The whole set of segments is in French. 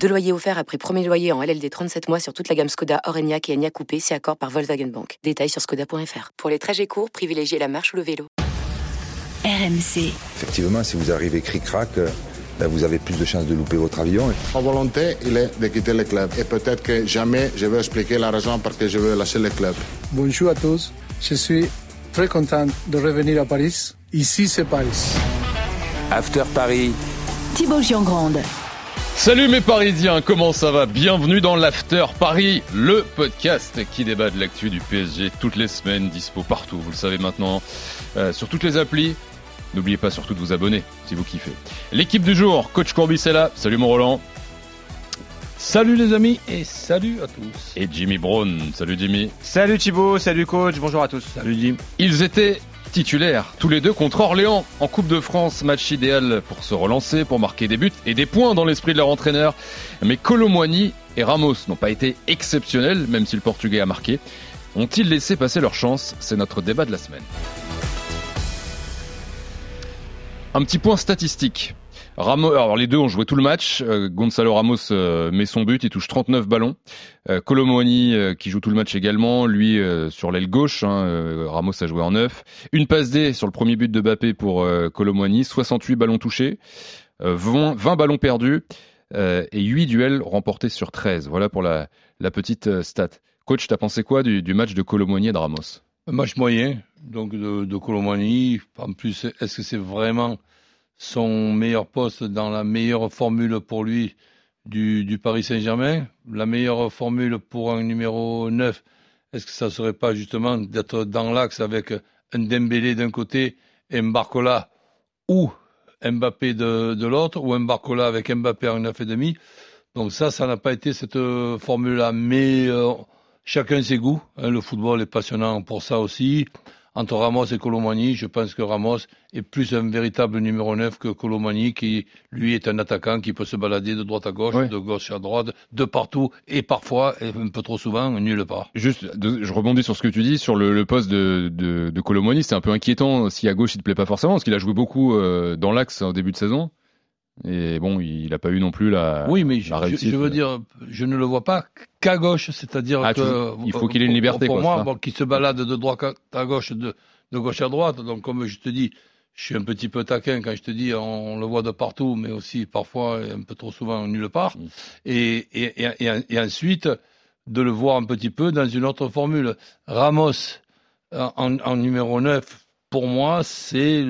Deux loyers offerts après premier loyer en LLD 37 mois sur toute la gamme Skoda, Orenia et Enya Coupé, c'est accord par Volkswagen Bank. Détails sur skoda.fr. Pour les trajets courts, privilégiez la marche ou le vélo. RMC. Effectivement, si vous arrivez cric-crac, euh, ben, vous avez plus de chances de louper votre avion. Ma volonté, il est de quitter le club. Et peut-être que jamais je vais expliquer la raison pour laquelle je veux lâcher le club. Bonjour à tous. Je suis très content de revenir à Paris. Ici, c'est Paris. After Paris. Thibaut Giangrande. Salut mes Parisiens, comment ça va? Bienvenue dans l'After Paris, le podcast qui débat de l'actu du PSG toutes les semaines, dispo partout, vous le savez maintenant, euh, sur toutes les applis. N'oubliez pas surtout de vous abonner si vous kiffez. L'équipe du jour, coach Courbis est là. Salut mon Roland. Salut les amis et salut à tous. Et Jimmy Brown. Salut Jimmy. Salut Thibaut, salut coach, bonjour à tous. Salut Jim. Ils étaient titulaires, tous les deux contre Orléans en Coupe de France, match idéal pour se relancer, pour marquer des buts et des points dans l'esprit de leur entraîneur. Mais Colomboigny et Ramos n'ont pas été exceptionnels, même si le Portugais a marqué. Ont-ils laissé passer leur chance? C'est notre débat de la semaine. Un petit point statistique. Ramos, alors les deux ont joué tout le match. Euh, Gonzalo Ramos euh, met son but, il touche 39 ballons. Euh, Colomoni euh, qui joue tout le match également, lui sur l'aile gauche. Hein, Ramos a joué en 9. Une passe D sur le premier but de Bappé pour Colomoni, 68 ballons touchés, 20, 20, ballons perdus et 8 duels remportés sur 13. Voilà pour la, petite stat. Coach, t'as pensé quoi du, match de Colomoni et de Ramos? Un match moyen, donc de, de. En plus, est-ce que c'est vraiment son meilleur poste dans la meilleure formule pour lui du, Paris Saint-Germain La meilleure formule pour un numéro 9, est-ce que ça serait pas justement d'être dans l'axe avec un Dembélé d'un côté et Mbarcola ou Mbappé de, l'autre, ou Mbarcola avec Mbappé en 9,5 Donc ça, ça n'a pas été cette formule-là. Mais euh, chacun ses goûts. Hein, le football est passionnant pour ça aussi entre Ramos et Colomani, je pense que Ramos est plus un véritable numéro 9 que Colomani, qui lui est un attaquant qui peut se balader de droite à gauche, oui. de gauche à droite, de partout, et parfois, et un peu trop souvent, nulle part. Juste, je rebondis sur ce que tu dis, sur le, le poste de, de, de Colomani, c'est un peu inquiétant si à gauche il te plaît pas forcément, parce qu'il a joué beaucoup euh, dans l'axe en début de saison. Et bon, il n'a pas eu non plus la. Oui, mais la je, je, veux dire, je ne le vois pas qu'à gauche, c'est-à-dire ah, que. Il faut qu'il ait une liberté. Pour quoi, moi, bon, qu'il se balade de droite à gauche, de, de gauche à droite. Donc, comme je te dis, je suis un petit peu taquin quand je te dis, on, le voit de partout, mais aussi parfois un peu trop souvent nulle part. Mm. Et, et, et, et, ensuite, de le voir un petit peu dans une autre formule. Ramos, en, en numéro 9, pour moi, c'est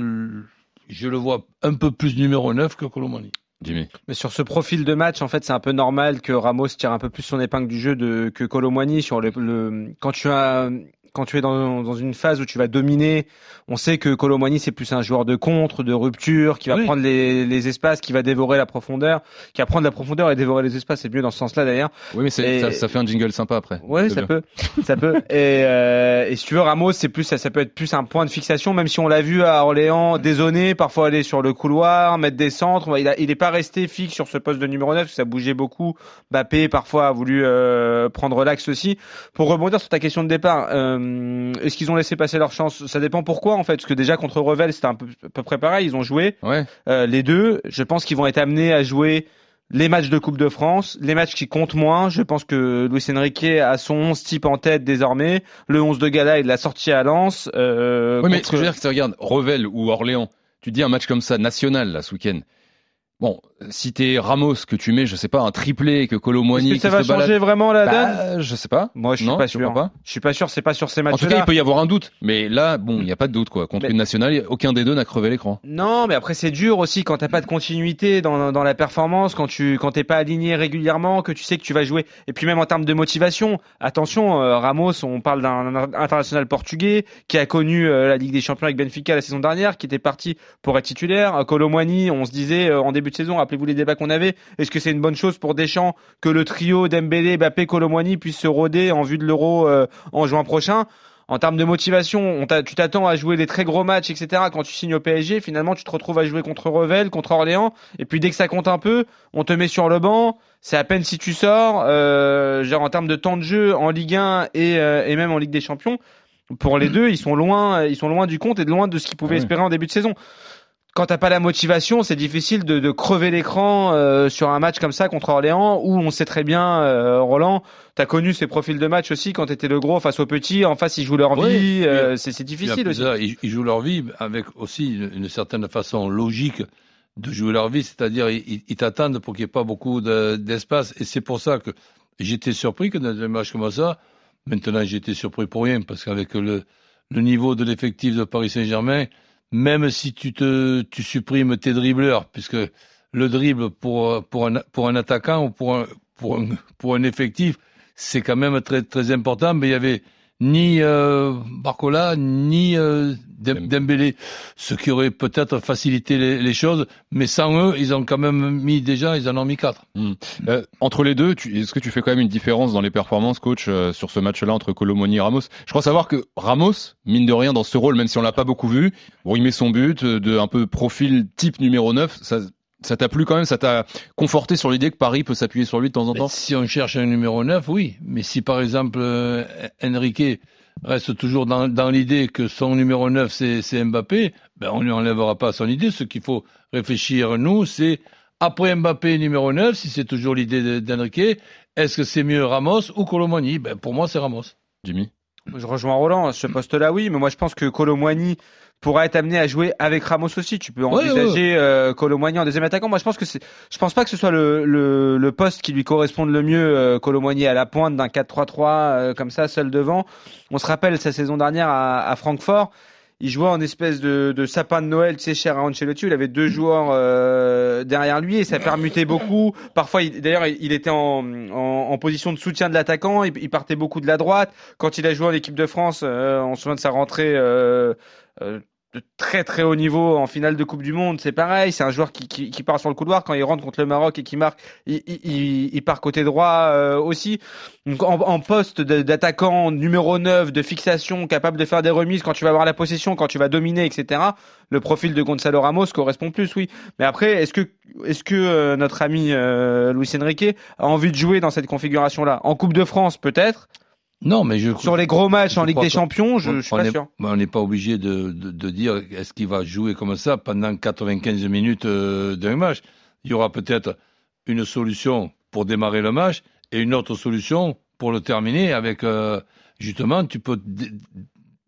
je le vois un peu plus numéro 9 que Colomani. Jimmy. Mais sur ce profil de match, en fait, c'est un peu normal que Ramos tire un peu plus son épingle du jeu de, que Colomani sur le, le, quand tu as quand tu es dans, dans, une phase où tu vas dominer, on sait que Colomani c'est plus un joueur de contre, de rupture, qui va oui. prendre les, les, espaces, qui va dévorer la profondeur, qui va prendre la profondeur et dévorer les espaces. C'est mieux dans ce sens-là d'ailleurs. Oui, mais et... ça, ça, fait un jingle sympa après. Ouais, ça peut, ça peut. Et, euh, et si tu veux, Ramos, c'est plus ça, ça peut être plus un point de fixation, même si on l'a vu à Orléans, dézonner, parfois aller sur le couloir, mettre des centres. Il, a, il est pas resté fixe sur ce poste de numéro 9, ça bougeait beaucoup. Bappé parfois a voulu euh, prendre l'axe aussi. Pour rebondir sur ta question de départ. Euh, est-ce qu'ils ont laissé passer leur chance? Ça dépend pourquoi en fait. Parce que déjà contre Revel, c'était un peu, à peu près pareil. Ils ont joué ouais. euh, les deux. Je pense qu'ils vont être amenés à jouer les matchs de Coupe de France, les matchs qui comptent moins. Je pense que Luis Enrique a son 11 type en tête désormais. Le 11 de Gala, il l'a sorti à Lens. Euh, oui, mais ce que je veux dire, c'est regarde Revel ou Orléans. Tu dis un match comme ça national là ce week-end. Bon, si t'es Ramos que tu mets, je sais pas, un triplé que Colomboigny. Est-ce que ça va changer balade... vraiment la bah, donne Je sais pas. Moi, je suis non, pas sûr. Pas je suis pas sûr. C'est pas sur ces matchs-là. En tout cas, il peut y avoir un doute, mais là, bon, il n'y a pas de doute quoi. Contre mais... une nationale, aucun des deux n'a crevé l'écran. Non, mais après c'est dur aussi quand t'as pas de continuité dans, dans la performance, quand tu quand t'es pas aligné régulièrement, que tu sais que tu vas jouer. Et puis même en termes de motivation, attention, euh, Ramos, on parle d'un international portugais qui a connu euh, la Ligue des Champions avec Benfica la saison dernière, qui était parti pour être titulaire. Colomboigny, on se disait euh, en début de saison, rappelez-vous les débats qu'on avait. Est-ce que c'est une bonne chose pour Deschamps que le trio Dembélé, Mbappé, Colomboigny puisse se roder en vue de l'Euro euh, en juin prochain? En termes de motivation, on tu t'attends à jouer des très gros matchs, etc. Quand tu signes au PSG, finalement, tu te retrouves à jouer contre Revel, contre Orléans, et puis dès que ça compte un peu, on te met sur le banc. C'est à peine si tu sors, euh, genre en termes de temps de jeu en Ligue 1 et, euh, et même en Ligue des Champions. Pour les deux, ils sont loin, ils sont loin du compte et de loin de ce qu'ils pouvaient Ouais. espérer en début de saison. Quand t'as pas la motivation, c'est difficile de, de crever l'écran euh, sur un match comme ça contre Orléans, où on sait très bien, euh, Roland, t'as connu ces profils de match aussi quand t'étais le gros face aux petits, en face ils jouent leur Oui, vie, euh, c'est difficile aussi. ils, ils jouent leur vie avec aussi une, une certaine façon logique de jouer leur vie, c'est-à-dire ils, t'attendent pour qu'il n'y ait pas beaucoup de- d'espace. et c'est pour ça que j'étais surpris que dans un match comme ça, maintenant j'étais surpris pour rien, parce qu'avec le, le niveau de l'effectif de Paris Saint-Germain, même si tu, te, tu supprimes tes dribbleurs, puisque le dribble pour, pour, un, pour un attaquant ou pour un, pour un, pour un effectif, c'est quand même très, très important, mais il y avait ni euh, Barcola, ni euh, Dem- Dembélé, ce qui aurait peut-être facilité les, les choses, mais sans eux, ils ont quand même mis déjà, ils en ont mis quatre. Hmm. Euh, entre les deux, est-ce que tu fais quand même une différence dans les performances, coach, euh, sur ce match-là entre Colomoni et Ramos? Je crois savoir que Ramos, mine de rien, dans ce rôle, même si on l'a pas beaucoup vu, bon, il met son but euh, de un peu profil type numéro 9. Ça, ça t'a plu quand même Ça t'a conforté sur l'idée que Paris peut s'appuyer sur lui de temps en Mais temps? si on cherche un numéro 9, oui. Mais si par exemple euh, Enrique reste toujours dans, dans l'idée que son numéro 9 c'est, Mbappé, ben on ne lui enlèvera pas son idée. Ce qu'il faut réfléchir nous, c'est après Mbappé numéro 9, si c'est toujours l'idée de- d'Enrique, est-ce que c'est mieux Ramos ou Colomani? Ben pour moi c'est Ramos. Jimmy? Je rejoins Roland, à ce poste-là, oui, mais moi je pense que Colomwani pourra être amené à jouer avec Ramos aussi. Tu peux Ouais, envisager euh, Colomwani en deuxième attaquant. Moi je pense que c'est, je pense pas que ce soit le, le, le poste qui lui corresponde le mieux. Euh, Colomwani à la pointe d'un 4-3-3 euh, comme ça, seul devant. On se rappelle sa saison dernière à, à Francfort. Il jouait en espèce de, de sapin de Noël, tu sais, cher à Ancelotti. Il avait deux joueurs euh, derrière lui et ça permutait beaucoup. Parfois, il- d'ailleurs, il était en, en, en position de soutien de l'attaquant. Il, il partait beaucoup de la droite. Quand il a joué en équipe de France, euh, on se souvient de sa rentrée euh, euh, de très très haut niveau en finale de Coupe du Monde. C'est pareil. C'est un joueur qui, qui, qui part sur le couloir quand il rentre contre le Maroc et qui marque. Il, il, il- part côté droit euh, aussi. Donc en, en poste d'attaquant numéro 9, de fixation, capable de faire des remises quand tu vas avoir la possession, quand tu vas dominer, etc. Le profil de Gonzalo Ramos correspond plus, oui. Mais après, est-ce que, est-ce que euh, notre ami euh, Luis Enrique a envie de jouer dans cette configuration-là? En Coupe de France, peut-être. Non, mais je Sur les gros matchs en Ligue des Champions, je, suis pas est- sûr. on n'est pas obligé de, de, de dire est-ce qu'il va jouer comme ça pendant 95 minutes euh, d'un match. Il y aura peut-être une solution pour démarrer le match et une autre solution pour le terminer avec euh, justement tu peux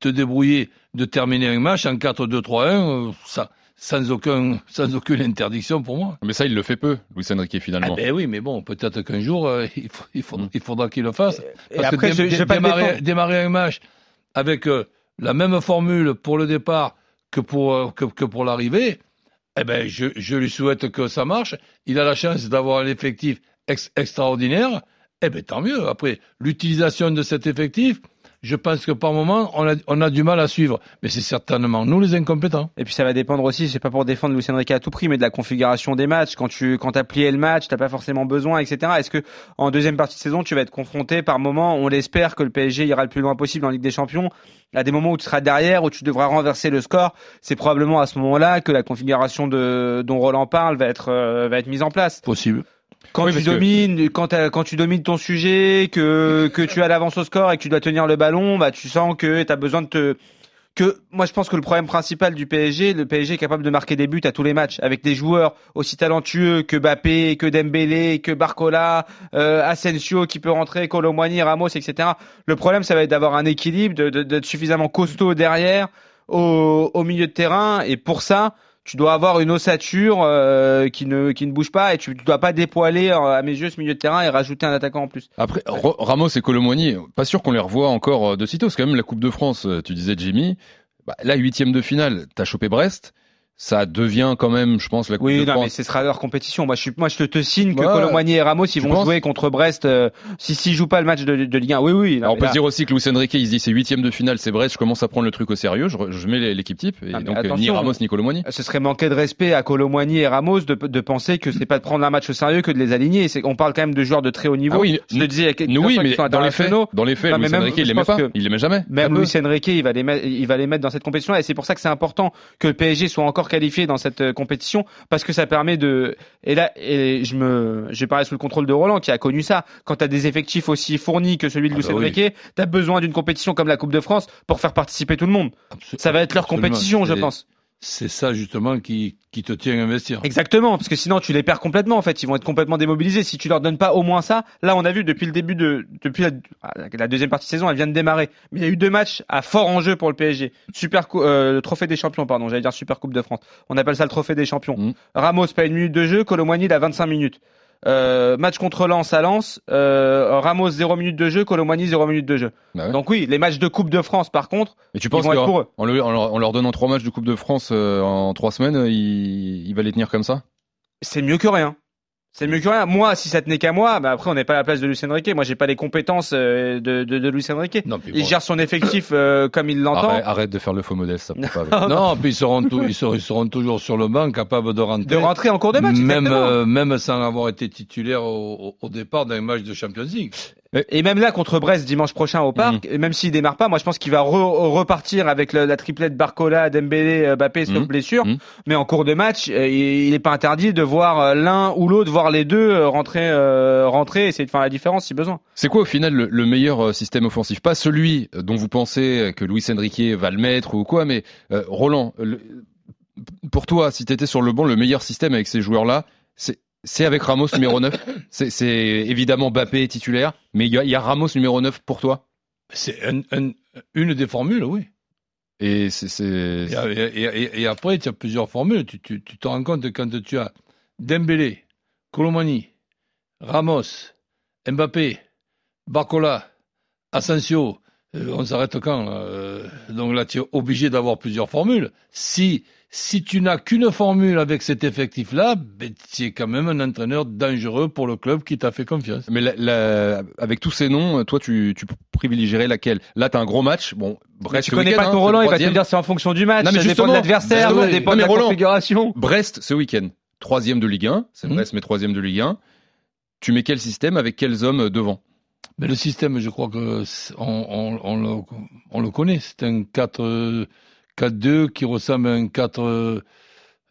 te débrouiller de terminer un match en 4-2-3-1 euh, ça, sans aucun sans aucune interdiction pour moi. Mais ça, il le fait peu, Luis Enrique, Ah finalement. ben oui, mais bon, peut-être qu'un jour euh, il, faut- il, faudra, Mm. il faudra qu'il le fasse. Et Parce après, que je, dé- je vais pas le démarrer, démarrer un match avec euh, la même formule pour le départ que pour, euh, que, que pour l'arrivée, eh ben, je, je lui souhaite que ça marche. Il a la chance d'avoir un effectif ex- extraordinaire. Eh ben, tant mieux. Après, l'utilisation de cet effectif, je pense que par moment, on a, on a du mal à suivre. Mais c'est certainement nous les incompétents. Et puis ça va dépendre aussi, c'est pas pour défendre Luis Enrique à tout prix, mais de la configuration des matchs. Quand tu quand as plié le match, t'as pas forcément besoin, etc. Est-ce que en deuxième partie de saison, tu vas être confronté par moment, on l'espère que le PSG ira le plus loin possible en Ligue des Champions, à des moments où tu seras derrière, où tu devras renverser le score. C'est probablement à ce moment-là que la configuration de dont Roland parle va être euh, va être mise en place. Possible. Quand Oui, tu parce que- domines, quand, quand tu domines ton sujet, que que tu as l'avance au score et que tu dois tenir le ballon, bah tu sens que tu as besoin de te que moi je pense que le problème principal du PSG, le PSG est capable de marquer des buts à tous les matchs avec des joueurs aussi talentueux que Bappé, que Dembélé, que Barcola, euh, Asensio qui peut rentrer, Colomboigny, Ramos, etc. Le problème ça va être d'avoir un équilibre, d'être suffisamment costaud derrière au, au milieu de terrain et pour ça tu dois avoir une ossature euh, qui ne qui ne bouge pas et tu ne dois pas dépoiler euh, à mes yeux ce milieu de terrain et rajouter un attaquant en plus. Après, Ramos et Colomboigny, pas sûr qu'on les revoit encore euh, de sitôt. C'est quand même la Coupe de France, tu disais Jimmy. Bah, là, huitième de finale, t'as chopé Brest. Ça devient quand même, je pense, la Coupe Oui, de non, France. mais ce sera leur compétition. Moi, je suis, moi, je te, te signe que Ouais. Colomboigny et Ramos, ils vont jouer contre Brest. euh, si s'ils jouent pas le match de, de Ligue 1, oui, oui. non, Alors, on peut là- se dire aussi que Luis Enrique, il se dit c'est huitième de finale, c'est Brest, je commence à prendre le truc au sérieux, je, je mets l'équipe type, et Ah, donc euh, ni. Ramos ni Colomboigny. Ce serait manquer de respect à Colomboigny et Ramos de, de penser que c'est pas de prendre un match au sérieux que de les aligner. C'est, on parle quand même de joueurs de très haut niveau. Ah oui, je te disais, Nous, oui, mais dans les faits, dans les faits, Luis Enrique, il les met pas, il les met jamais. Même peu. Luis Enrique, il va les mettre, il va les mettre dans cette compétition et c'est pour ça que c'est important que le PSG soit encore qualifié dans cette euh, compétition parce que ça permet de et là et je me j'ai parlé sous le contrôle de Roland qui a connu ça quand tu as des effectifs aussi fournis que celui de Ah Luis bah oui. Tu as besoin d'une compétition comme la Coupe de France pour faire participer tout le monde. Absol- Ça va être leur absolument. compétition, je pense. C'est ça justement qui, qui te tient à investir. Exactement, parce que sinon tu les perds complètement en fait, ils vont être complètement démobilisés si tu leur donnes pas au moins ça. Là, on a vu depuis le début de depuis la, ah, la deuxième partie de saison, elle vient de démarrer. Mais il y a eu deux matchs à fort enjeu pour le PSG. Super euh, le trophée des champions pardon, j'allais dire Super Coupe de France. On appelle ça le trophée des champions. Mhm. Ramos pas une minute de jeu, Colomboigny il a 25 minutes. Euh, match contre Lens à Lens, euh, Ramos 0 minutes de jeu, Colomboigny 0 minutes de jeu. Bah ouais. Donc oui, les matchs de Coupe de France par contre, Et tu ils vont être pour eux. le- en leur, donnant trois matchs de Coupe de France euh, en trois semaines, il, il va les tenir comme ça? C'est mieux que rien. C'est mieux que rien. Moi, si ça tenait qu'à moi, bah après on n'est pas à la place de Luis Enrique. Moi, j'ai pas les compétences euh, de, de, de Luis Enrique. Non, puis Il gère son effectif euh, comme il l'entend. arrête, arrête de faire le faux modeste, ça peut pas. Non, puis ils seront, tou- ils, seront, ils seront toujours sur le banc, capables de rentrer. De rentrer en cours de match. même, euh, même sans avoir été titulaire au, au- au départ d'un match de Champions League. Et même là contre Brest dimanche prochain au parc, Mhm. même s'il démarre pas, moi je pense qu'il va re- repartir avec la triplette Barcola, Dembélé, euh, Mbappé sauf Mhm. blessure. Mhm. Mais en cours de match, euh, il n'est pas interdit de voir euh, l'un ou l'autre, voir les deux euh, rentrer, euh, rentrer, essayer de faire la différence si besoin. C'est quoi au final le, le meilleur euh, système offensif? Pas celui dont vous pensez que Luis Enrique va le mettre ou quoi, mais euh, Roland, le- pour toi, si tu étais sur le banc, le meilleur système avec ces joueurs-là, c'est c'est avec Ramos numéro 9. C'est évidemment Bappé titulaire, mais il y, a- il y a Ramos numéro 9 pour toi. C'est un- un- une des formules, oui. Et c'est Et, et- et- après, tu as plusieurs formules. Tu, tu- tu te rends compte quand tu as Dembélé, Colomani, Ramos, Mbappé, Barcola, Asensio, euh, on s'arrête quand Euh, Donc là, tu es obligé d'avoir plusieurs formules. Si, si tu n'as qu'une formule avec cet effectif-là, ben, tu es quand même un entraîneur dangereux pour le club qui t'a fait confiance. Mais la- la- avec tous ces noms, toi, tu, tu privilégierais laquelle? Là, t'as un gros match. Bon, Brest tu ce connais week-end, pas hein, ton Roland, il va te troisième. dire c'est en fonction du match, Non, mais ça dépend de l'adversaire, ça dépend non, de mais la Roland, configuration. Brest ce week-end, troisième de Ligue 1. C'est Mhm. Brest, mais troisième de Ligue 1. Tu mets quel système avec quels hommes devant? Mais le système, je crois que on, on, on le, on le connaît. C'est un 4, euh, 4-2 qui ressemble à un 4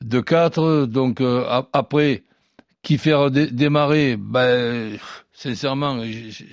2-4. Donc euh, ap- après, qui faire dé- démarrer Ben, sincèrement, je,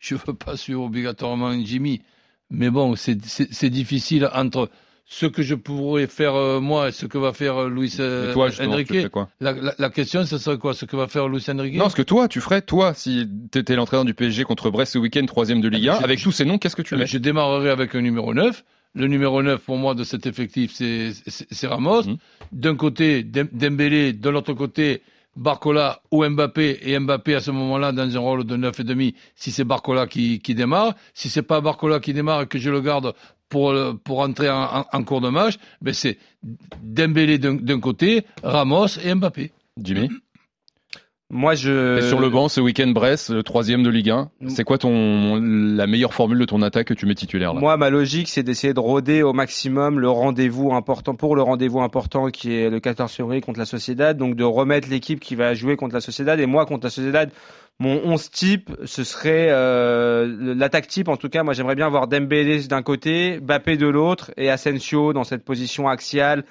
je veux pas suivre obligatoirement Jimmy. Mais bon, c'est difficile entre ce que je pourrais faire euh, moi et ce que va faire euh, Luis euh, toi, Enrique. tu quoi? La, la, la question, ce serait quoi? Ce que va faire Luis Enrique? Non, ce que toi, tu ferais, toi, si t'étais l'entraîneur du PSG contre Brest ce week-end, troisième de Ligue 1, Je- avec tous ces noms, qu'est-ce que tu ben, mets? Je démarrerai avec un numéro 9. Le numéro 9 pour moi de cet effectif, c'est Ramos. Mhm. D'un côté, Dem- Dembélé, de l'autre côté, Barcola ou Mbappé. Et Mbappé à ce moment-là dans un rôle de 9 et demi si c'est Barcola qui, qui démarre. Si c'est pas Barcola qui démarre et que je le garde pour, le- pour entrer en, en- en cours de match, ben c'est Dembélé d'un d'un côté, Ramos et Mbappé. Jimmy? Moi, je. Et sur le banc ce week-end, Brest, le troisième de Ligue 1. C'est quoi ton la meilleure formule de ton attaque que tu mets titulaire là? Moi, ma logique, c'est d'essayer de rôder au maximum le rendez-vous important pour le rendez-vous important qui est le 14 février contre la Sociedad. Donc, de remettre l'équipe qui va jouer contre la Sociedad. Et moi, contre la Sociedad, mon 11 type, ce serait euh, l'attaque type. En tout cas, moi, j'aimerais bien avoir Dembélé d'un côté, Bappé de l'autre et Asensio dans cette position axiale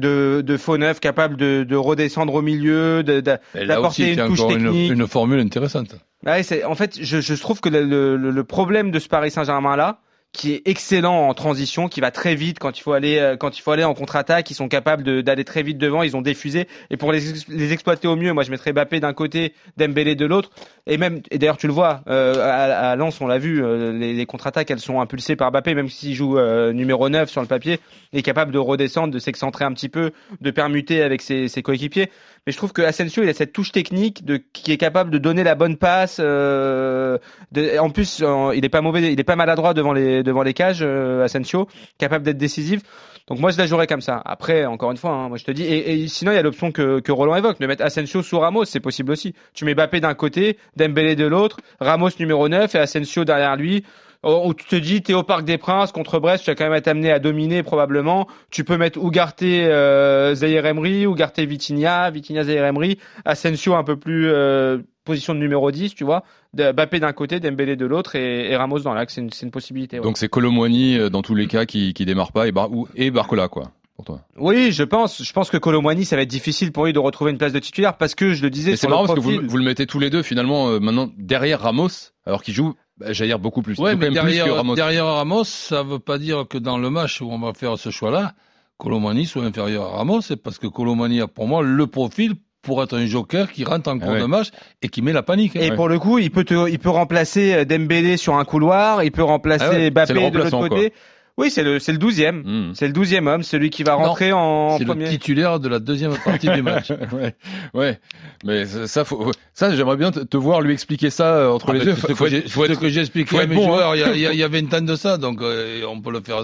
de, de faux neuf capable de, de redescendre au milieu, d'apporter une touche encore une, technique. une formule intéressante. Ouais, c'est, en fait, je, je trouve que le, le, le problème de ce Paris Saint-Germain là, qui est excellent en transition, qui va très vite quand il faut aller euh, quand il faut aller en contre-attaque, ils sont capables d'aller très vite devant, ils ont diffusé et pour les, les exploiter au mieux, moi je mettrais Mbappé d'un côté, Dembélé de l'autre et même et d'ailleurs tu le vois euh, à, à Lens on l'a vu, euh, les, les contre-attaques elles sont impulsées par Mbappé même s'il joue euh, numéro 9 sur le papier, il est capable de redescendre, de s'excentrer un petit peu, de permuter avec ses, ses coéquipiers. Mais je trouve que Asensio il a cette touche technique de qui est capable de donner la bonne passe. euh, de- en plus, il est pas mauvais, il est pas maladroit devant les devant les cages, euh, Asensio, capable d'être décisif. Donc moi je la jouerais comme ça. Après, encore une fois, hein, moi je te dis. Et, sinon il y a l'option que, que Roland évoque, de mettre Asensio sous Ramos, c'est possible aussi. Tu mets Bappé d'un côté, Dembélé de l'autre, Ramos numéro 9 et Asensio derrière lui. Où tu te dis, t'es au Parc des Princes contre Brest, tu vas quand même être amené à dominer probablement. Tu peux mettre Ugarte, euh, Zaire Emery, Ugarte Vitinha, Vitinha Zaire Emery, Asensio un peu plus euh, position de numéro 10, tu vois. Bappé d'un côté, Dembélé de l'autre et, et Ramos dans l'axe, c'est une, possibilité. ouais. Donc c'est Colomwani euh, dans tous les cas qui, qui démarre pas et, Bar ou, et Barcola quoi pour toi. Oui, je pense. Je pense que Colomwani, ça va être difficile pour lui de retrouver une place de titulaire parce que je le disais. C'est le marrant parce que vous, vous le mettez tous les deux finalement euh, maintenant derrière Ramos alors qu'il joue, bah, j'allais dire beaucoup plus. Ouais, mais plus derrière, Ramos. derrière Ramos, ça veut pas dire que dans le match où on va faire ce choix-là, Colomani soit inférieur à Ramos, c'est parce que Colomani a pour moi le profil pour être un joker qui rentre en cours ouais. de match et qui met la panique. hein. Et pour le coup, il peut te, il peut remplacer Dembélé sur un couloir, il peut remplacer Ah ouais, de l'autre côté. Oui, c'est le, c'est le douzième. Hmm. C'est le douzième homme, celui qui va rentrer en C'est le titulaire de la deuxième partie du match. ouais, ouais. Mais ça, faut, ça, j'aimerais bien te, te voir lui expliquer ça euh, entre Ah, les ce Faut être- faut être- que j'ai expliqué faut à mes bon, hein. joueurs il y a- il y, a, il y a 20 ans de ça, donc euh, on peut le faire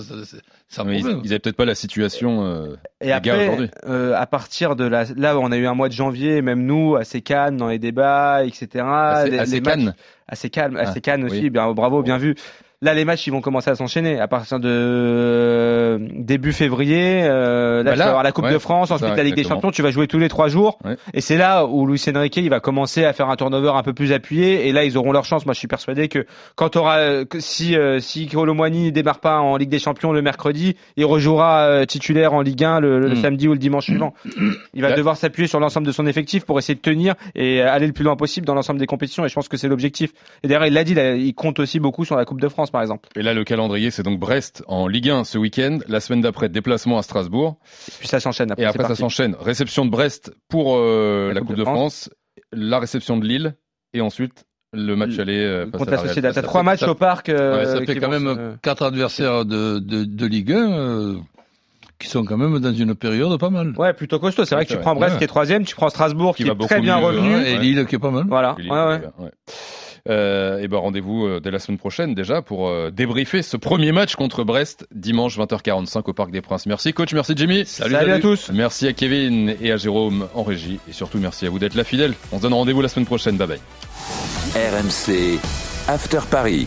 Mais ils, ils avaient peut-être pas la situation. euh, Et les gars après, aujourd'hui. euh, à partir de la, là, on a eu un mois de janvier, même nous, assez calme dans les débats, etc. assez, Les- assez les matchs- canne. assez calme, Ah, assez calme aussi. oui. Bien, bravo, bien vu. Là, les matchs, ils vont commencer à s'enchaîner à partir de euh, début février. Euh, là, Bah tu vas avoir la Coupe ouais, de France, ça, ensuite la Ligue des. Champions. Tu vas jouer tous les trois jours. Ouais. Et c'est là où Luis Enrique, il va commencer à faire un turnover un peu plus appuyé. Et là, ils auront leur chance. Moi, je suis persuadé que quand aura, si euh, si Colomwani démarre pas en Ligue des Champions le mercredi, il rejouera euh, titulaire en Ligue 1 le, le Mm. samedi ou le dimanche suivant. Il va Là- devoir s'appuyer sur l'ensemble de son effectif pour essayer de tenir et aller le plus loin possible dans l'ensemble des compétitions. Et je pense que c'est l'objectif. Et d'ailleurs, il l'a dit, là, il compte aussi beaucoup sur la Coupe de France, par exemple. Et là, le calendrier, c'est donc Brest en Ligue 1 ce week-end. La semaine d'après, déplacement à Strasbourg. Et puis ça s'enchaîne après. Et après, ça s'enchaîne. Réception de Brest pour euh, la, Coupe, de France. La réception de Lille. Et ensuite, le match aller euh, Contre la. Sociedad. T'as trois matchs ça- au parc. euh, Ouais, ça fait quand vont même se- quatre adversaires de, de, de Ligue 1 euh, qui sont quand même dans une période pas mal. Ouais, plutôt costaud. C'est vrai que tu prends Brest Ouais. qui est troisième, tu prends Strasbourg Qui qui, va est très bien mieux, revenu. ouais. Et Lille qui est pas mal. Voilà. Lille, Ouais, ouais. Euh, et ben rendez-vous euh, dès la semaine prochaine déjà pour euh, débriefer ce premier match contre Brest dimanche 20h45 au Parc des Princes. Merci coach, merci Jimmy. Salut, à tous. Merci à Kevin et à Jérôme en régie et surtout merci à vous d'être là fidèle. On se donne rendez-vous la semaine prochaine. Bye bye. RMC After Paris.